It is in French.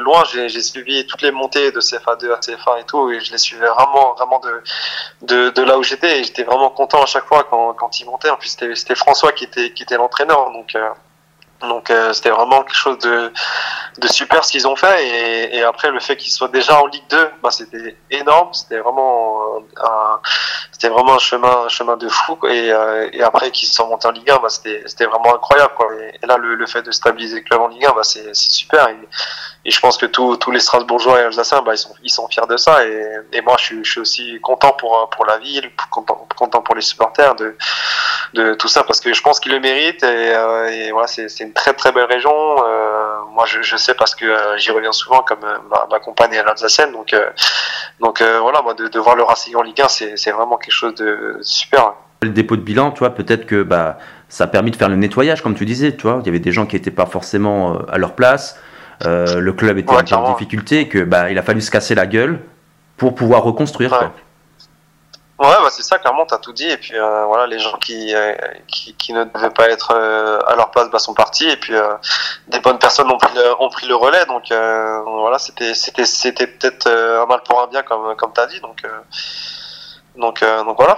loin. J'ai suivi toutes les montées de CFA2 à CFA et tout, et je les suivais vraiment, vraiment de, de, là où j'étais. Et j'étais vraiment content à chaque fois quand, quand ils montaient. En plus, c'était François qui était, qui était l'entraîneur, donc. Euh, donc euh, c'était vraiment quelque chose de, de super ce qu'ils ont fait et, et après le fait qu'ils soient déjà en Ligue 2, bah, c'était énorme, c'était vraiment un, c'était vraiment un chemin un chemin de fou et, euh, et après qu'ils sont montés en Ligue 1, bah, c'était vraiment incroyable quoi. Et, là le, le, fait de stabiliser le club en Ligue 1, bah, c'est super. Et, je pense que tous les Strasbourgeois et Alsaciens, bah, ils sont ils sont fiers de ça. Et, moi je suis, je suis aussi content pour pour la ville, content content pour les supporters de de tout ça parce que je pense qu'ils le méritent et, euh, et voilà c'est une très très belle région. Euh, moi je, je, sais parce que euh, j'y reviens souvent comme ma, ma compagne est alsacienne donc donc voilà moi de, de, voir le Racing en Ligue 1 c'est vraiment quelque chose de, super. Le dépôt de bilan, tu vois, peut-être que bah, ça a permis de faire le nettoyage, comme tu disais, tu vois. Il y avait des gens qui n'étaient pas forcément à leur place. Le club était ouais, en difficulté, que bah, il a fallu se casser la gueule pour pouvoir reconstruire. Ouais. Quoi. C'est ça, clairement, t'as tout dit. Et puis euh, voilà, les gens qui, euh, qui, qui, ne devaient pas être euh, à leur place bah, sont partis. Et puis des bonnes personnes ont pris le, relais. Donc voilà, c'était c'était c'était peut-être un mal pour un bien, comme comme t'as dit. Donc donc donc voilà.